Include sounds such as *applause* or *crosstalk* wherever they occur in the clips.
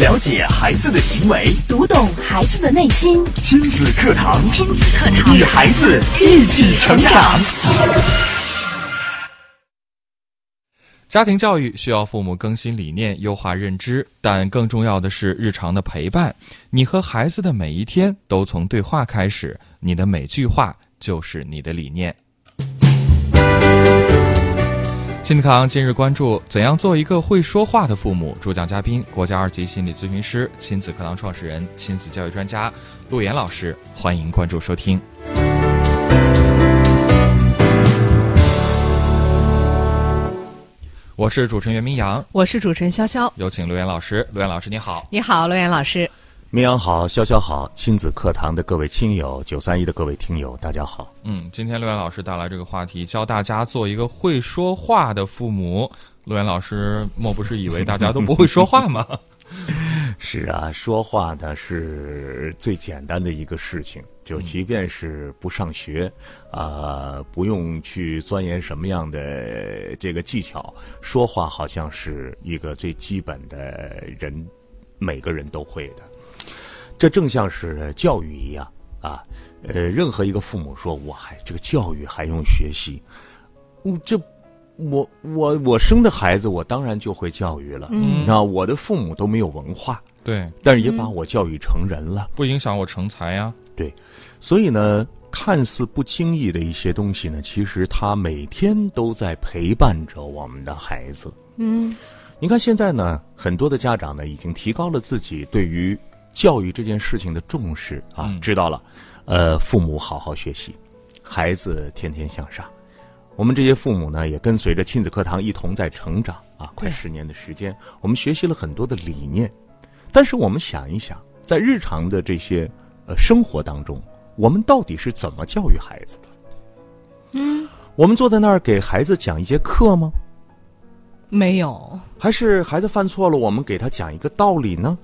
了解孩子的行为，读懂孩子的内心。亲子课堂，亲子课堂，与孩子一起成长。家庭教育需要父母更新理念、优化认知，但更重要的是日常的陪伴。你和孩子的每一天都从对话开始，你的每句话就是你的理念。亲子课堂今日关注：怎样做一个会说话的父母？主讲嘉宾：国家二级心理咨询师、亲子课堂创始人、亲子教育专家陆岩老师。欢迎关注收听。我是主持人袁明阳，我是主持人潇潇，有请陆岩老师。陆岩老师，你好！你好，陆岩老师。明阳好，潇潇好，亲子课堂的各位亲友，九三一的各位听友，大家好。嗯，今天陆岩老师带来这个话题，教大家做一个会说话的父母。陆岩老师莫不是以为大家都不会说话吗？*laughs* 是啊，说话呢是最简单的一个事情，就即便是不上学，啊，不用去钻研什么样的这个技巧，说话好像是一个最基本的人，每个人都会的。这正像是教育一样啊，呃，任何一个父母说我还这个教育还用学习，嗯，这我我我生的孩子，我当然就会教育了。嗯，那我的父母都没有文化，对，但是也把我教育成人了，不影响我成才呀。对，所以呢，看似不经意的一些东西呢，其实他每天都在陪伴着我们的孩子。嗯，你看现在呢，很多的家长呢，已经提高了自己对于。教育这件事情的重视啊，知道了，呃，父母好好学习，孩子天天向上。我们这些父母呢，也跟随着亲子课堂一同在成长啊，快十年的时间，我们学习了很多的理念。但是我们想一想，在日常的这些呃生活当中，我们到底是怎么教育孩子的？嗯，我们坐在那儿给孩子讲一节课吗？没有。还是孩子犯错了，我们给他讲一个道理呢？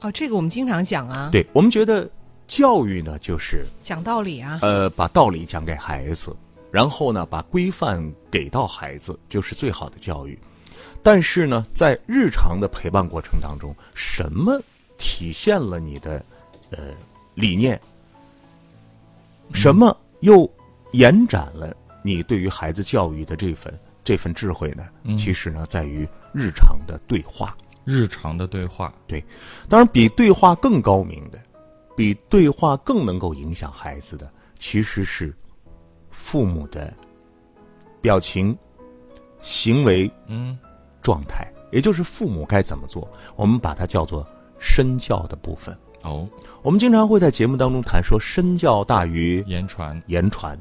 哦，这个我们经常讲啊。对，我们觉得教育呢，就是讲道理啊。呃，把道理讲给孩子，然后呢，把规范给到孩子，就是最好的教育。但是呢，在日常的陪伴过程当中，什么体现了你的呃理念？什么又延展了你对于孩子教育的这份这份智慧呢？其实呢，在于日常的对话。日常的对话，对，当然比对话更高明的，比对话更能够影响孩子的，其实是父母的表情、行为、嗯状态，也就是父母该怎么做，我们把它叫做身教的部分。哦，我们经常会在节目当中谈说，身教大于言传，言传。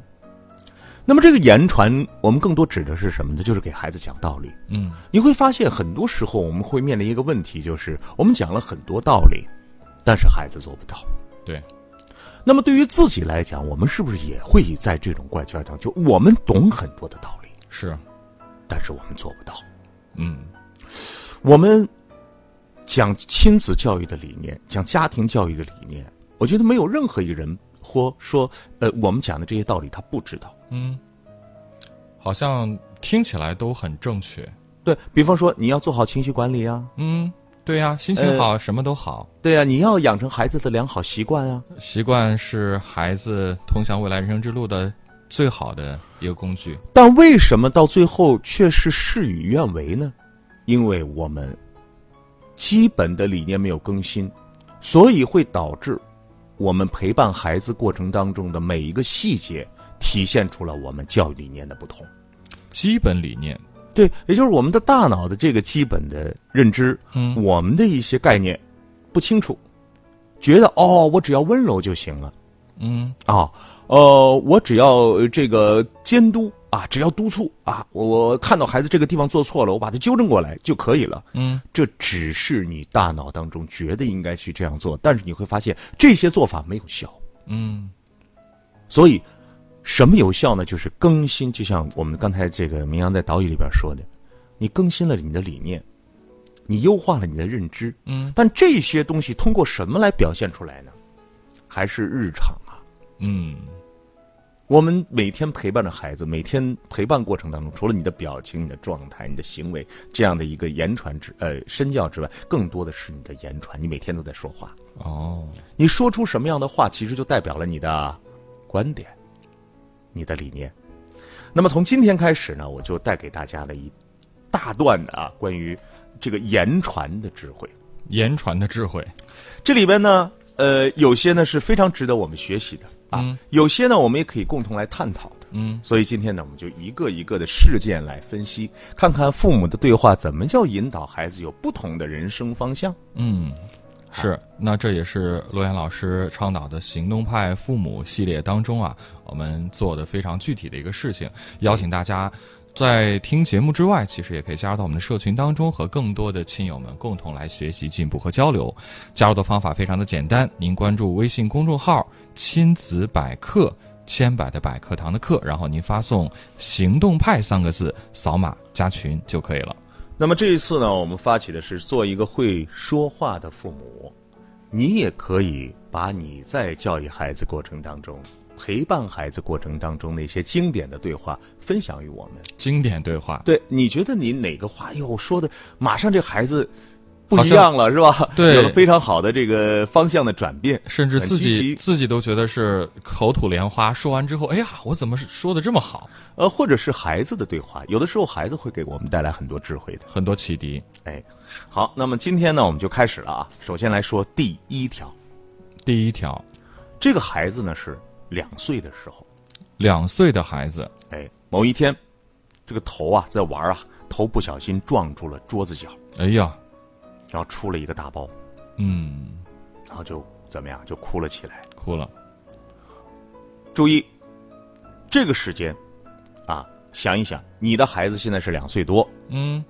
那么这个言传，我们更多指的是什么呢？就是给孩子讲道理。嗯，你会发现很多时候我们会面临一个问题，就是我们讲了很多道理，但是孩子做不到。对。那么对于自己来讲，我们是不是也会在这种怪圈当中？就我们懂很多的道理，是，但是我们做不到。嗯，我们讲亲子教育的理念，讲家庭教育的理念，我觉得没有任何一个人或说，呃，我们讲的这些道理他不知道。嗯，好像听起来都很正确。对比方说，你要做好情绪管理啊。嗯，对呀，心情好什么都好。对呀，你要养成孩子的良好习惯啊。习惯是孩子通向未来人生之路的最好的一个工具。但为什么到最后却是事与愿违呢？因为我们基本的理念没有更新，所以会导致我们陪伴孩子过程当中的每一个细节。体现出了我们教育理念的不同，基本理念，对，也就是我们的大脑的这个基本的认知，嗯，我们的一些概念不清楚，觉得哦，我只要温柔就行了，嗯，啊，呃，我只要这个监督啊，只要督促啊，我看到孩子这个地方做错了，我把它纠正过来就可以了，嗯，这只是你大脑当中觉得应该去这样做，但是你会发现这些做法没有效，嗯，所以。什么有效呢？就是更新，就像我们刚才这个明阳在导语里边说的，你更新了你的理念，你优化了你的认知，嗯，但这些东西通过什么来表现出来呢？还是日常啊，嗯，我们每天陪伴着孩子，每天陪伴过程当中，除了你的表情、你的状态、你的行为这样的一个言传之呃身教之外，更多的是你的言传。你每天都在说话，哦，你说出什么样的话，其实就代表了你的观点、你的理念。那么从今天开始呢，我就带给大家了一大段的啊关于这个言传的智慧。言传的智慧，这里边呢，呃，有些呢是非常值得我们学习的啊，嗯有些呢我们也可以共同来探讨的。嗯，所以今天呢，我们就一个一个的事件来分析，看看父母的对话怎么叫引导孩子有不同的人生方向。嗯，是，那这也是罗岩老师倡导的行动派父母系列当中啊，我们做的非常具体的一个事情，邀请大家在听节目之外，其实也可以加入到我们的社群当中，和更多的亲友们共同来学习、进步和交流。加入的方法非常的简单，您关注微信公众号“亲子百科”。千百的百课堂的课，然后您发送“行动派”三个字，扫码加群就可以了。那么这一次呢，我们发起的是做一个会说话的父母，你也可以把你在教育孩子过程当中、陪伴孩子过程当中那些经典的对话分享于我们。经典对话，对，你觉得你哪个话哟说的，马上这孩子不一样了，是吧？对有了非常好的这个方向的转变，甚至自己自己都觉得是口吐莲花。说完之后，哎呀，我怎么是说的这么好？呃，或者是孩子的对话，有的时候孩子会给我们带来很多智慧的。很多启迪。哎，好，那么今天呢，我们就开始了啊。首先来说第一条，第一条，这个孩子呢是两岁的时候，两岁的孩子，哎，某一天，这个头啊在玩啊，头不小心撞住了桌子角，哎呀，然后出了一个大包，嗯，然后就怎么样，就哭了起来。哭了。注意，这个时间，啊，想一想，你的孩子现在是两岁多，嗯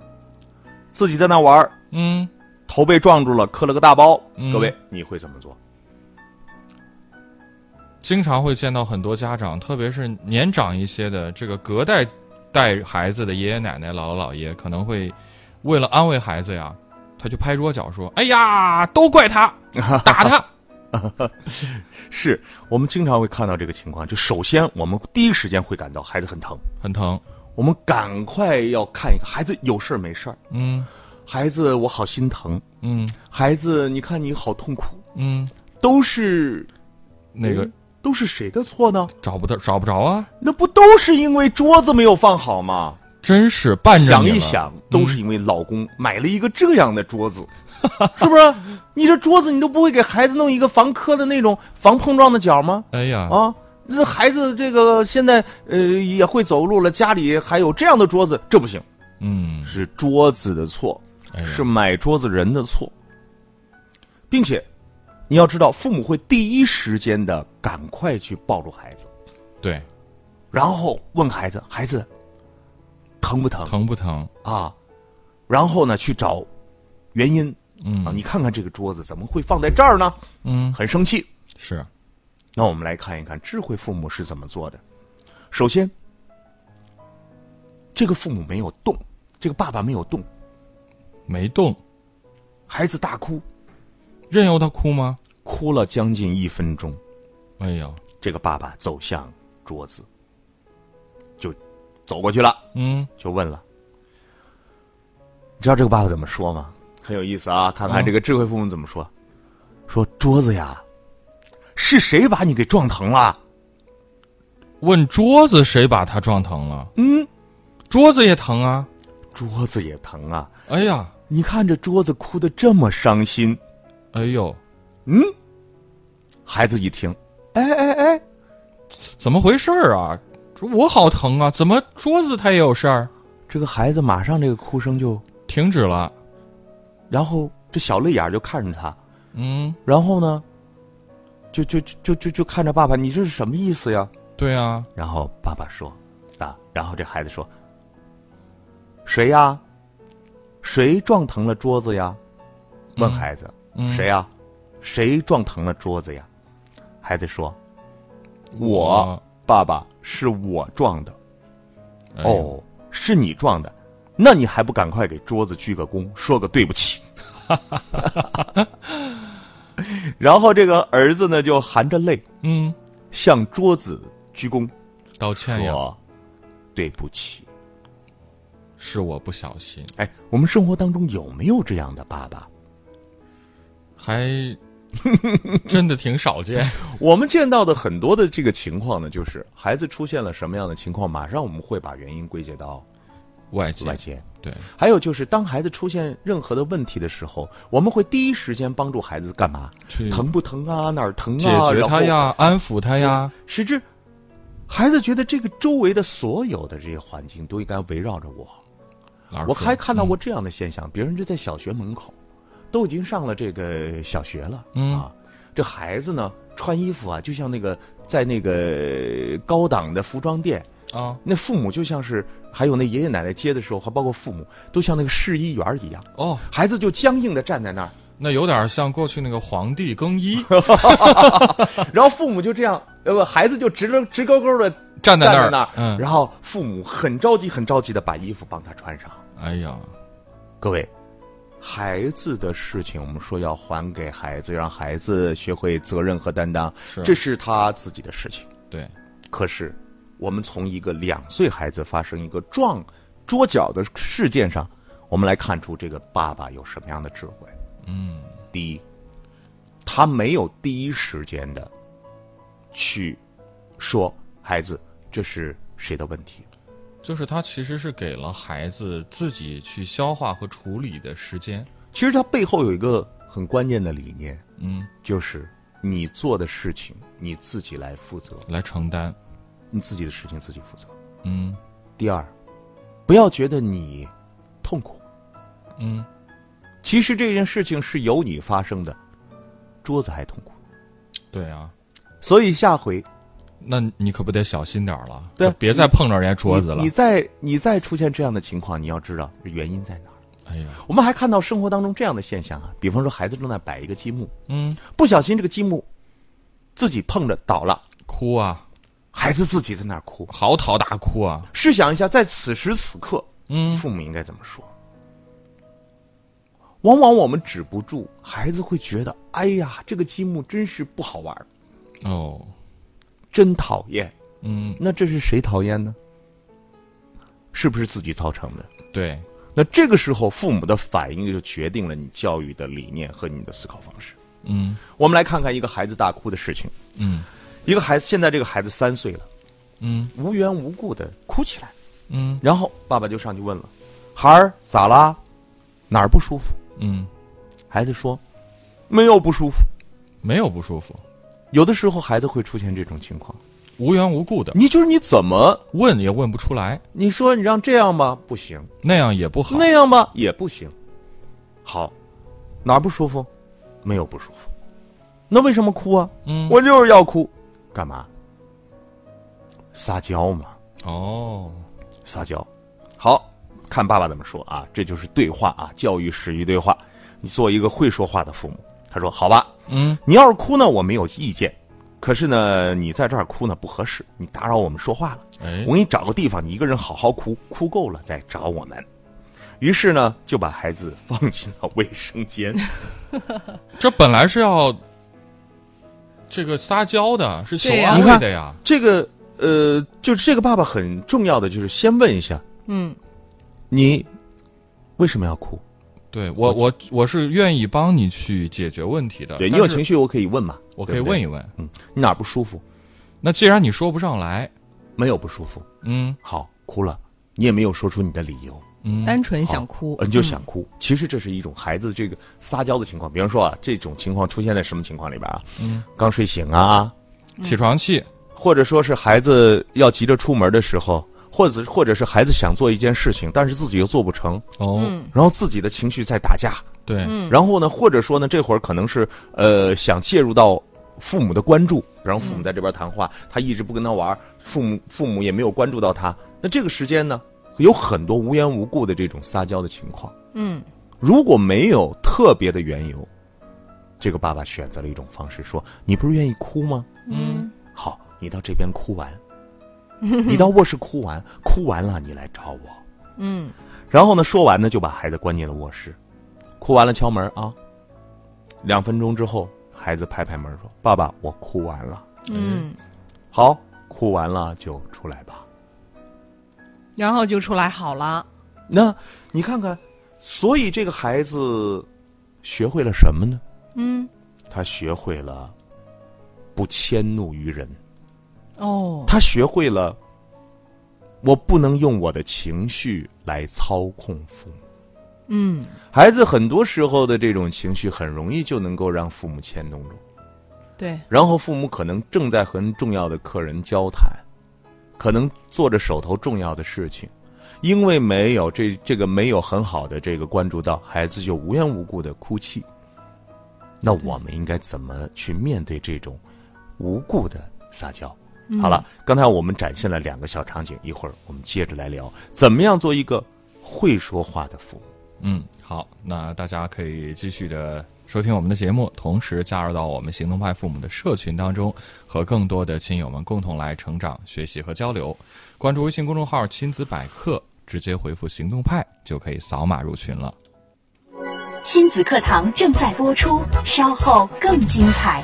自己在那玩儿嗯，头被撞住了，磕了个大包，嗯各位你会怎么做？经常会见到很多家长，特别是年长一些的，这个隔代带孩子的爷爷奶奶、姥姥姥爷，可能会为了安慰孩子呀，他就拍桌角说：“哎呀，都怪他，*laughs* 打他。*laughs* 是我们经常会看到这个情况。就首先，我们第一时间会感到孩子很疼，”很疼。我们赶快要看一看孩子有事儿没事儿。嗯孩子，我好心疼。嗯孩子，你看你好痛苦，嗯，都是那个都是谁的错呢？找不到，找不着啊，那不都是因为桌子没有放好吗？真是伴着你想一想，都是因为老公买了一个这样的桌子，*laughs* 是不是？你这桌子你都不会给孩子弄一个防磕的那种防碰撞的角吗？哎呀，啊，这孩子这个现在呃也会走路了，家里还有这样的桌子，这不行，嗯，是桌子的错，哎是买桌子人的错，并且你要知道，父母会第一时间的赶快去抱住孩子，对，然后问孩子：“孩子疼不疼？”疼不疼？啊，然后呢去找原因嗯啊，你看看这个桌子怎么会放在这儿呢？嗯，很生气。是，那我们来看一看智慧父母是怎么做的。首先，这个父母没有动，这个爸爸没有动，没动，孩子大哭，任由他哭吗？哭了将近一分钟。哎呀，这个爸爸走向桌子，就走过去了，嗯，就问了：“你知道这个爸爸怎么说吗？很有意思啊！看看嗯这个智慧父母怎么说。说桌子呀，是谁把你给撞疼了？问桌子谁把他撞疼了？嗯，桌子也疼啊！桌子也疼啊！哎呀，你看这桌子哭得这么伤心。哎呦，嗯孩子一听，哎哎哎，怎么回事儿啊？说我好疼啊！怎么桌子他也有事儿？这个孩子马上这个哭声就，停止了。然后这小泪眼就看着他，嗯，然后呢，就就就就就就看着爸爸，你这是什么意思呀？对啊，然后爸爸说：“啊，然后这孩子说，谁呀？谁撞疼了桌子呀？”问孩子：“嗯谁呀？谁撞疼了桌子呀？”孩子说：“我我爸爸是我撞的。哎哦，是你撞的，那你还不赶快给桌子鞠个躬，说个对不起？” *laughs* 然后这个儿子呢，就含着泪嗯，向桌子鞠躬，道歉呀，说对不起。是我不小心，哎，我们生活当中有没有这样的爸爸？还 *laughs* 真的挺少见。*laughs* 我们见到的很多的这个情况呢，就是孩子出现了什么样的情况，马上我们会把原因归结到外界外界。对，还有就是，当孩子出现任何的问题的时候，我们会第一时间帮助孩子干嘛？疼不疼啊？哪儿疼啊？解决他呀，安抚他呀。使之孩子觉得这个周围的所有的这些环境都应该围绕着我。我还看到过这样的现象，别人就在小学门口，都已经上了这个小学了，嗯。啊，这孩子呢穿衣服啊，就像那个在那个高档的服装店，啊，那父母就像是还有那爷爷奶奶接的时候，还包括父母，都像那个试衣员一样，哦，孩子就僵硬的站在那儿，那有点像过去那个皇帝更衣，*laughs* 然后父母就这样，呃不，孩子就直着直勾勾的站在那儿。那儿，嗯。然后父母很着急很着急的把衣服帮他穿上。哎呀，各位，孩子的事情，我们说要还给孩子，让孩子学会责任和担当，是这是他自己的事情。对，可是，我们从一个两岁孩子发生一个撞桌角的事件上，我们来看出这个爸爸有什么样的智慧。嗯，第一，他没有第一时间的去说孩子这是谁的问题，就是他其实是给了孩子自己去消化和处理的时间。其实他背后有一个很关键的理念，嗯，就是你做的事情你自己来负责，来承担。你自己的事情自己负责。嗯第二，不要觉得你痛苦，嗯，其实这件事情是由你发生的，桌子还痛苦，对啊，所以下回那你可不得小心点儿了，对别再碰着人家桌子了你。你再你再出现这样的情况，你要知道原因在哪儿。哎呀，我们还看到生活当中这样的现象啊，比方说孩子正在摆一个积木，嗯，不小心这个积木自己碰着倒了，哭啊，孩子自己在那儿哭。嚎啕大哭啊。试想一下，在此时此刻，嗯父母应该怎么说？往往我们止不住，孩子会觉得：“哎呀，这个积木真是不好玩儿，哦，真讨厌。嗯”，那这是谁讨厌呢？是不是自己造成的？对，那这个时候，父母的反应就决定了你教育的理念和你的思考方式。嗯我们来看看一个孩子大哭的事情。嗯一个孩子，现在这个孩子三岁了，嗯无缘无故的哭起来，嗯然后爸爸就上去问了：“孩儿咋啦？哪儿不舒服嗯，？”孩子说：“没有不舒服。没有不舒服，”有的时候孩子会出现这种情况，无缘无故的你就是你怎么问也问不出来，你说你让这样吧不行，那样也不好。那样吧也不行。好，哪儿不舒服？没有不舒服。那为什么哭啊？嗯，我就是要哭，干嘛？撒娇嘛。哦，撒娇。好看爸爸怎么说啊？这就是对话啊，教育始于对话。你做一个会说话的父母，他说：“好吧，嗯你要是哭呢，我没有意见。可是呢，你在这儿哭呢不合适，你打扰我们说话了。哎我，给你找个地方，你一个人好好哭，哭够了再找我们。”于是呢，就把孩子放进了卫生间。*laughs* 这本来是要这个撒娇的，是求对呀安你看慰的呀。这个呃，就是这个爸爸很重要的就是先问一下嗯，你为什么要哭？对我，我我是愿意帮你去解决问题的。对你有情绪，我可以问嘛，我可以问一问。嗯，你哪儿不舒服？那既然你说不上来，没有不舒服。嗯好，哭了，你也没有说出你的理由，嗯，单纯想哭呃，你就想哭。其实这是一种孩子这个撒娇的情况。比方说啊，这种情况出现在什么情况里边啊？嗯，刚睡醒啊，起床气，或者说是孩子要急着出门的时候，或者或者是孩子想做一件事情，但是自己又做不成，哦，嗯然后自己的情绪在打架，对，然后呢，或者说呢，这会儿可能是呃想介入到父母的关注，然后父母在这边谈话，他一直不跟他玩，父母父母也没有关注到他。那这个时间呢，有很多无缘无故的这种撒娇的情况。嗯，如果没有特别的缘由，这个爸爸选择了一种方式，说：“你不是愿意哭吗？嗯，好，你到这边哭完，*laughs* 你到卧室哭完，哭完了你来找我。”嗯，然后呢，说完呢，就把孩子关进了卧室，哭完了敲门啊。两分钟之后，孩子拍拍门说：“爸爸，我哭完了。嗯，”好，哭完了就出来吧。然后就出来好了。那你看看，所以这个孩子学会了什么呢？嗯，他学会了不迁怒于人，哦，他学会了我不能用我的情绪来操控父母。嗯，孩子很多时候的这种情绪很容易就能够让父母牵动住，对，然后父母可能正在和重要的客人交谈，可能做着手头重要的事情，因为没有这这个没有很好的这个关注到，孩子就无缘无故的哭泣。那我们应该怎么去面对这种无故的撒娇？好了，刚才我们展现了两个小场景，一会儿我们接着来聊，怎么样做一个会说话的父母。嗯，好，那大家可以继续的收听我们的节目，同时加入到我们行动派父母的社群当中，和更多的亲友们共同来成长、学习和交流。关注微信公众号“亲子百科”，直接回复“行动派”就可以扫码入群了。亲子课堂正在播出，稍后更精彩。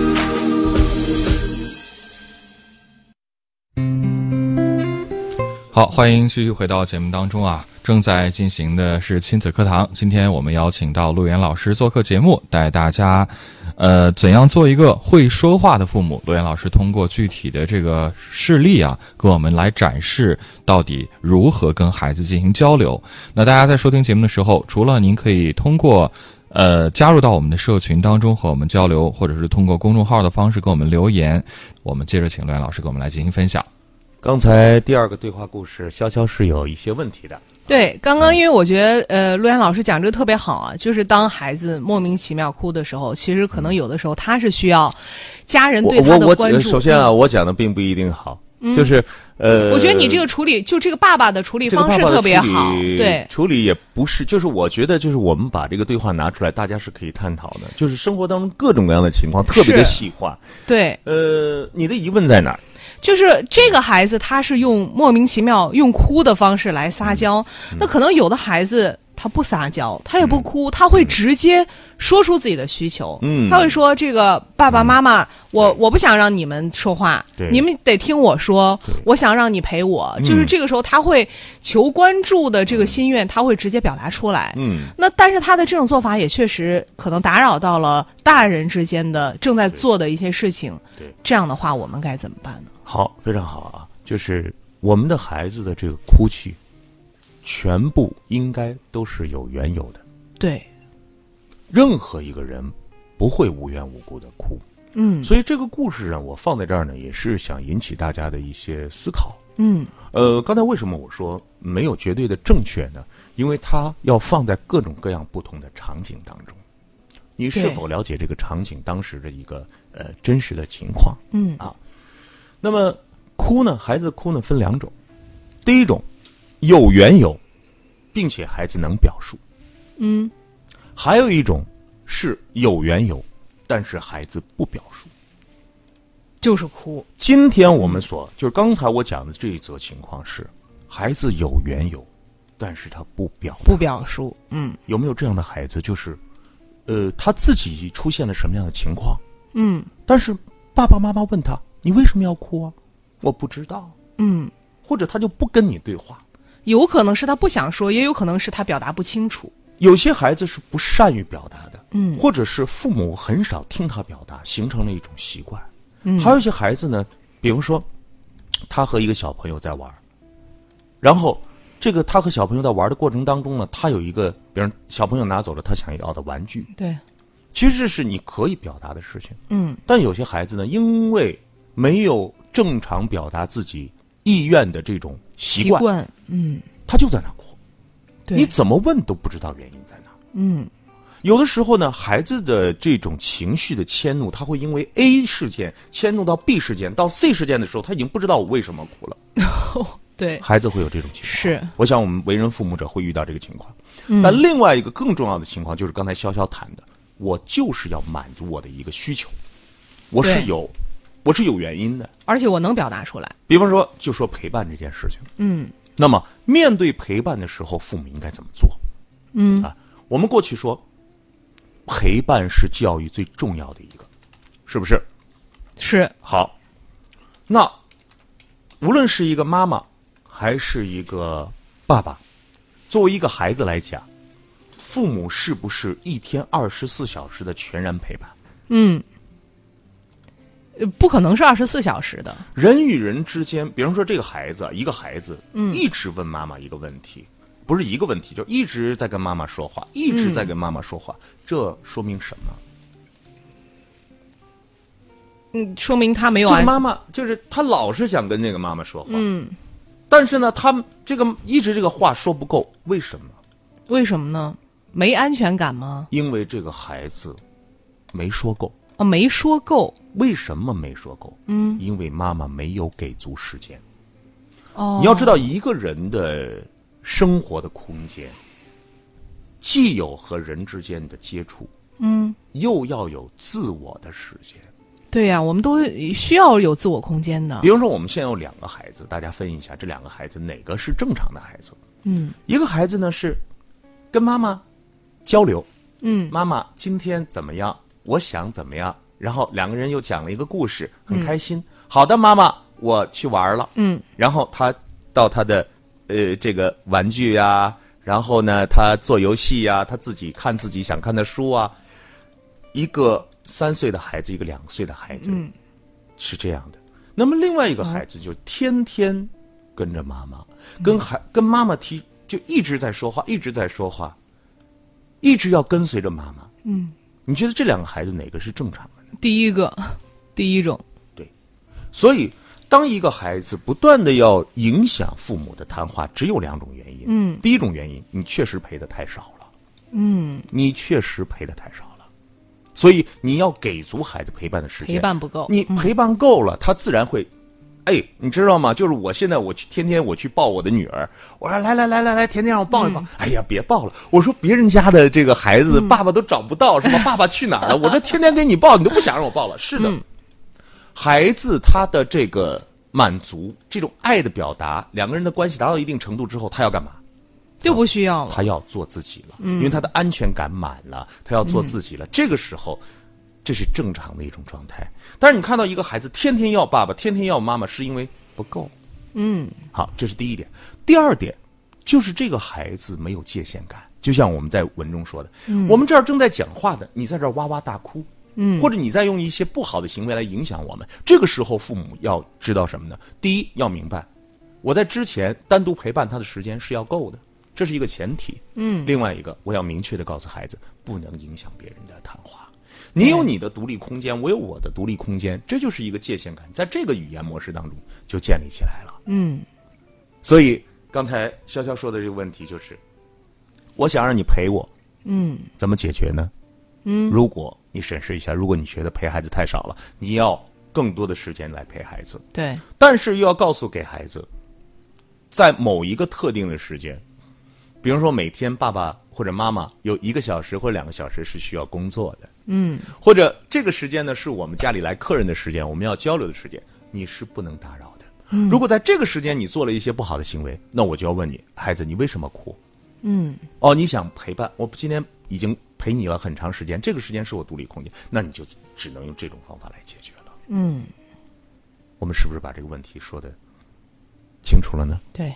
好，欢迎继续回到节目当中啊！正在进行的是亲子课堂。今天我们邀请到陆岩老师做客节目，带大家，呃，怎样做一个会说话的父母？陆岩老师通过具体的这个事例啊，跟我们来展示到底如何跟孩子进行交流。那大家在收听节目的时候，除了您可以通过呃加入到我们的社群当中和我们交流，或者是通过公众号的方式给我们留言，我们接着请陆岩老师给我们来进行分享。刚才第二个对话故事，潇潇是有一些问题的。对，刚刚因为我觉得，呃，陆岩老师讲这个特别好啊，就是当孩子莫名其妙哭的时候，其实可能有的时候他是需要家人对他的关注。首先啊，我讲的并不一定好，就是呃，我觉得你这个处理，就这个爸爸的处理方式特别好，理对，处理也不是，就是我觉得就是我们把这个对话拿出来，大家是可以探讨的，就是生活当中各种各样的情况，特别的是细化。对，呃，你的疑问在哪儿？就是这个孩子他是用莫名其妙用哭的方式来撒娇，嗯那可能有的孩子他不撒娇，他也不哭，他会直接说出自己的需求。嗯他会说：“这个爸爸妈妈，我我不想让你们说话，你们得听我说，我想让你陪我。”就是这个时候，他会求关注的这个心愿，他会直接表达出来。嗯，那但是他的这种做法也确实可能打扰到了大人之间的正在做的一些事情。对，这样的话，我们该怎么办呢？好，非常好啊，就是我们的孩子的这个哭泣，全部应该都是有缘由的。对，任何一个人不会无缘无故的哭，嗯所以这个故事呢，我放在这儿呢，也是想引起大家的一些思考。嗯呃，刚才为什么我说没有绝对的正确呢？因为它要放在各种各样不同的场景当中，你是否了解这个场景当时的一个呃真实的情况？嗯啊那么哭呢，孩子哭呢分两种，第一种有缘由，并且孩子能表述；嗯还有一种是有缘由，但是孩子不表述。就是哭。今天我们所就是刚才我讲的这一则情况是，孩子有缘由，但是他不表不表述，嗯有没有这样的孩子？就是，呃，他自己出现了什么样的情况，嗯但是爸爸妈妈问他：“你为什么要哭啊？”我不知道，嗯，或者他就不跟你对话。有可能是他不想说，也有可能是他表达不清楚。有些孩子是不善于表达的，嗯或者是父母很少听他表达，形成了一种习惯。嗯还有一些孩子呢，比如说，他和一个小朋友在玩，然后这个他和小朋友在玩的过程当中呢，他有一个，比如小朋友拿走了他想要的玩具，对，其实这是你可以表达的事情。嗯但有些孩子呢，因为没有正常表达自己意愿的这种习惯，惯，嗯。他就在那哭，你怎么问都不知道原因在哪。嗯。有的时候呢，孩子的这种情绪的迁怒，他会因为 A 事件迁怒到 B 事件，到 C 事件的时候，他已经不知道我为什么哭了。*laughs* 对，孩子会有这种情况。是，我想我们为人父母者会遇到这个情况。但另外一个更重要的情况就是刚才潇潇谈的，我就是要满足我的一个需求，我是有，我是有原因的。而且我能表达出来。比方说，就说陪伴这件事情，嗯那么面对陪伴的时候，父母应该怎么做？嗯啊，我们过去说，陪伴是教育最重要的一个，是不是？是，好，那无论是一个妈妈还是一个爸爸，作为一个孩子来讲，父母是不是一天二十四小时的全然陪伴？嗯，呃不可能是二十四小时的。人与人之间，比方说这个孩子，一个孩子，一直问妈妈一个问题，不是一个问题，就一直在跟妈妈说话，一直在跟妈妈说话，这说明什么？嗯，说明他没有安。这妈妈就是他老是想跟这个妈妈说话，嗯，但是呢，他这个一直这个话说不够，为什么？为什么呢？没安全感吗？因为这个孩子没说够。哦，没说够。为什么没说够？嗯，因为妈妈没有给足时间。哦，你要知道，一个人的生活的空间，既有和人之间的接触，嗯，又要有自我的时间。对呀、我们都需要有自我空间的比。如说，我们现在有两个孩子，大家分一下，这两个孩子哪个是正常的孩子？嗯一个孩子呢是跟妈妈交流，嗯妈妈今天怎么样？我想怎么样？然后两个人又讲了一个故事，很开心。好的，妈妈，我去玩了。嗯然后他到他的呃这个玩具呀、然后呢他做游戏呀、他自己看自己想看的书啊。一个三岁的孩子，一个两岁的孩子，嗯是这样的。那么另外一个孩子就天天跟着妈妈，跟孩跟妈妈提，就一直在说话，一直在说话，一直要跟随着妈妈。嗯，你觉得这两个孩子哪个是正常的呢？第一个，第一种。对所以，当一个孩子不断的要影响父母的谈话，只有两种原因。嗯，第一种原因，你确实陪的太少了，嗯，你确实陪的太少了，所以你要给足孩子陪伴的时间。陪伴不够。你陪伴够了，他自然会。哎，你知道吗？就是我现在我去天天我去抱我的女儿，我说来来来来来，甜甜让我抱一抱。哎呀，别抱了！我说别人家的这个孩子，爸爸都找不到，什么 *laughs* 爸爸去哪儿了？我这天天给你抱，你都不想让我抱了。是的，孩子他的这个满足，这种爱的表达，两个人的关系达到一定程度之后，他要干嘛？就不需要了。他要做自己了，因为他的安全感满了，他要做自己了。这个时候，这是正常的一种状态。但是你看到一个孩子天天要爸爸，天天要妈妈，是因为不够。嗯好，这是第一点。第二点，就是这个孩子没有界限感。就像我们在文中说的，我们这儿正在讲话的，你在这儿哇哇大哭，嗯，或者你在用一些不好的行为来影响我们。这个时候，父母要知道什么呢？第一，要明白，我在之前单独陪伴他的时间是要够的，这是一个前提。嗯，另外一个，我要明确的告诉孩子，不能影响别人的谈话。你有你的独立空间，我有我的独立空间，这就是一个界限感，在这个语言模式当中就建立起来了。嗯所以刚才潇潇说的这个问题就是，我想让你陪我，嗯怎么解决呢？嗯，如果你审视一下，如果你觉得陪孩子太少了，你要更多的时间来陪孩子，对，但是又要告诉给孩子，在某一个特定的时间，比如说每天爸爸或者妈妈有一个小时或者两个小时是需要工作的，嗯或者这个时间呢是我们家里来客人的时间，我们要交流的时间，你是不能打扰的。如果在这个时间你做了一些不好的行为，那我就要问你，孩子，你为什么哭？嗯哦，你想陪伴我，今天已经陪你了很长时间，这个时间是我独立空间，那你就只能用这种方法来解决了。嗯，我们是不是把这个问题说的清楚了呢？对，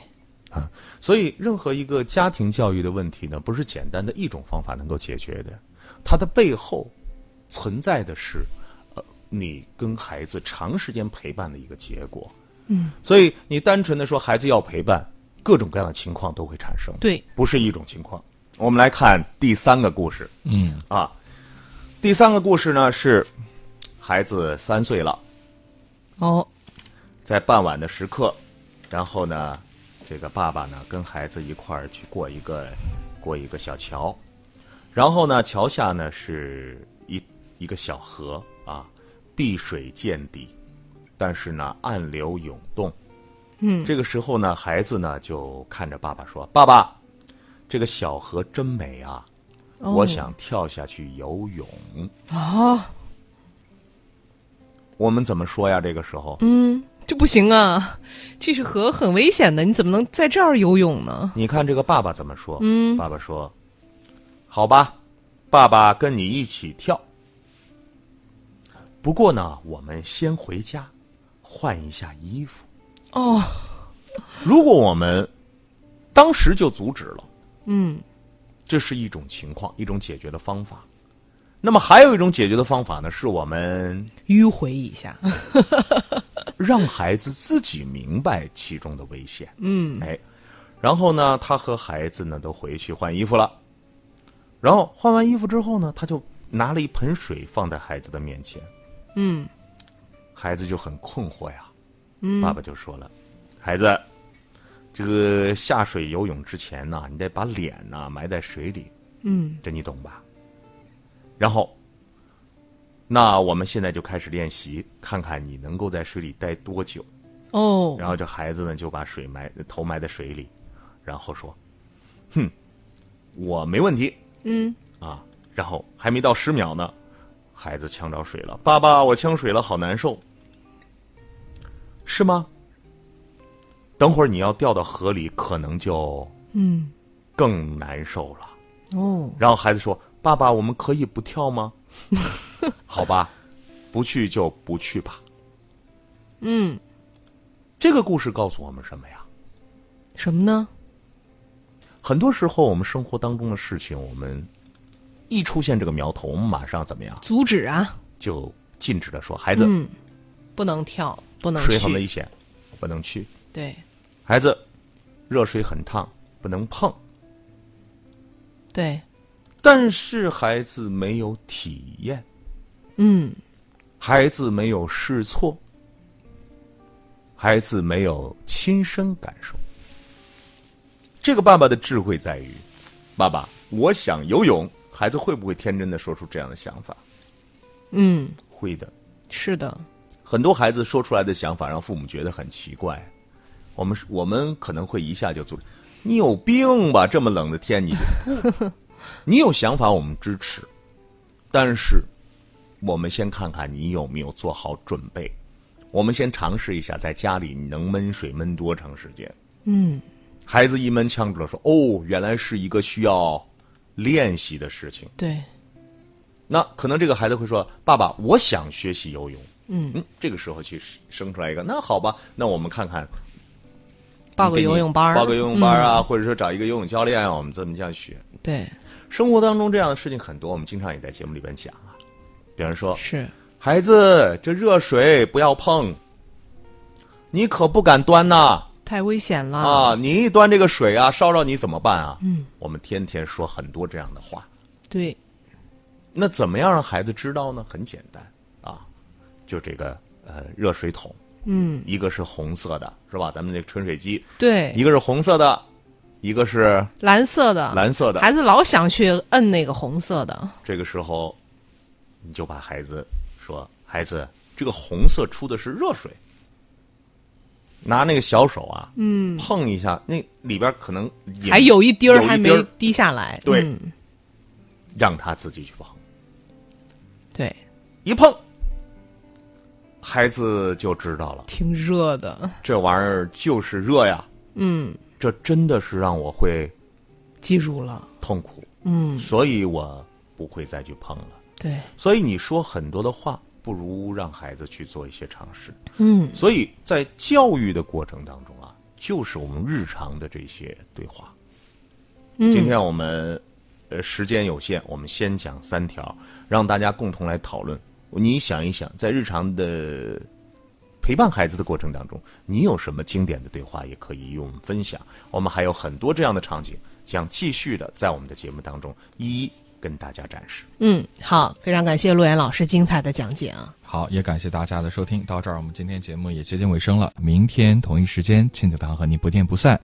啊所以，任何一个家庭教育的问题呢，不是简单的一种方法能够解决的，它的背后存在的是，呃，你跟孩子长时间陪伴的一个结果。嗯，所以你单纯的说孩子要陪伴，各种各样的情况都会产生。对，不是一种情况。我们来看第三个故事嗯啊，第三个故事呢是孩子三岁了，哦，在傍晚的时刻，然后呢，这个爸爸呢跟孩子一块儿去过一个过一个小桥，然后呢，桥下呢是一一个小河啊，碧水见底，但是呢暗流涌动。嗯，这个时候呢，孩子呢就看着爸爸说：“爸爸，这个小河真美啊，哦我想跳下去游泳。哦，我们怎么说呀？这个时候，嗯，这不行啊，这是河很危险的，你怎么能在这儿游泳呢？你看这个爸爸怎么说？嗯爸爸说：“好吧，爸爸跟你一起跳。不过呢，我们先回家换一下衣服。哦，如果我们当时就阻止了，嗯，这是一种情况，一种解决的方法。那么还有一种解决的方法呢，是我们迂回一下，*laughs* 让孩子自己明白其中的危险。嗯，哎，然后呢，他和孩子呢都回去换衣服了。然后换完衣服之后呢，他就拿了一盆水放在孩子的面前。嗯，孩子就很困惑呀。嗯，爸爸就说了：“孩子，这个下水游泳之前呢，你得把脸呢埋在水里。嗯，这你懂吧？然后，那我们现在就开始练习，看看你能够在水里待多久。哦，然后这孩子呢就把水埋头埋在水里，然后说：“哼，我没问题嗯，啊。”然后还没到十秒呢，孩子呛着水了，爸爸，我呛水了，好难受，是吗？等会儿你要掉到河里，可能就嗯，更难受了。哦，然后孩子说：“爸爸，我们可以不跳吗？” *laughs* 好吧，不去就不去吧。嗯，这个故事告诉我们什么呀？什么呢？很多时候，我们生活当中的事情，我们一出现这个苗头，我们马上怎么样？阻止啊，就禁止的说：“孩子，嗯，不能跳，不能水很危险，不能去。对孩子，热水很烫，不能碰。”对，但是孩子没有体验，嗯，孩子没有试错，孩子没有亲身感受。这个爸爸的智慧在于，爸爸，我想游泳。孩子会不会天真的说出这样的想法？嗯，会的。是的，很多孩子说出来的想法让父母觉得很奇怪，我们我们可能会一下就阻止。你有病吧？这么冷的天，你就，*laughs* 你有想法我们支持，但是我们先看看你有没有做好准备。我们先尝试一下，在家里你能闷水闷多长时间？嗯，孩子一闷呛住了，说：“哦，原来是一个需要练习的事情。”对，那可能这个孩子会说：“爸爸，我想学习游泳。”嗯，嗯，这个时候其实生出来一个，那好吧，那我们看看报个游泳班儿，报个游泳班啊，嗯或者说找一个游泳教练啊，我们这么这样学。对，生活当中这样的事情很多，我们经常也在节目里边讲啊。比方说，是，孩子，这热水不要碰，你可不敢端呐太危险了啊！你一端这个水啊，烧着你怎么办啊？嗯，我们天天说很多这样的话，对，那怎么样让孩子知道呢？很简单啊，就这个呃热水桶，嗯，一个是红色的，是吧？咱们这个纯水机，对，一个是红色的，一个是蓝色的，蓝色的。孩子老想去摁那个红色的，这个时候，你就把孩子说：“孩子，这个红色出的是热水，拿那个小手啊，嗯，碰一下，那里边可能也还有一滴儿还没滴下来，对嗯。让他自己去碰，对，一碰，孩子就知道了，挺热的，这玩意儿就是热呀，嗯，这真的是让我会记住了，痛苦，嗯，所以我不会再去碰了。对，所以你说很多的话，不如让孩子去做一些尝试。嗯，所以在教育的过程当中啊，就是我们日常的这些对话。嗯今天我们呃时间有限，我们先讲三条，让大家共同来讨论。你想一想，在日常的陪伴孩子的过程当中，你有什么经典的对话，也可以与我们分享。我们还有很多这样的场景，将继续的在我们的节目当中一一跟大家展示。嗯，好，非常感谢陆岩老师精彩的讲解啊。好，也感谢大家的收听。到这儿，我们今天节目也接近尾声了。明天同一时间，亲子堂和您不见不散。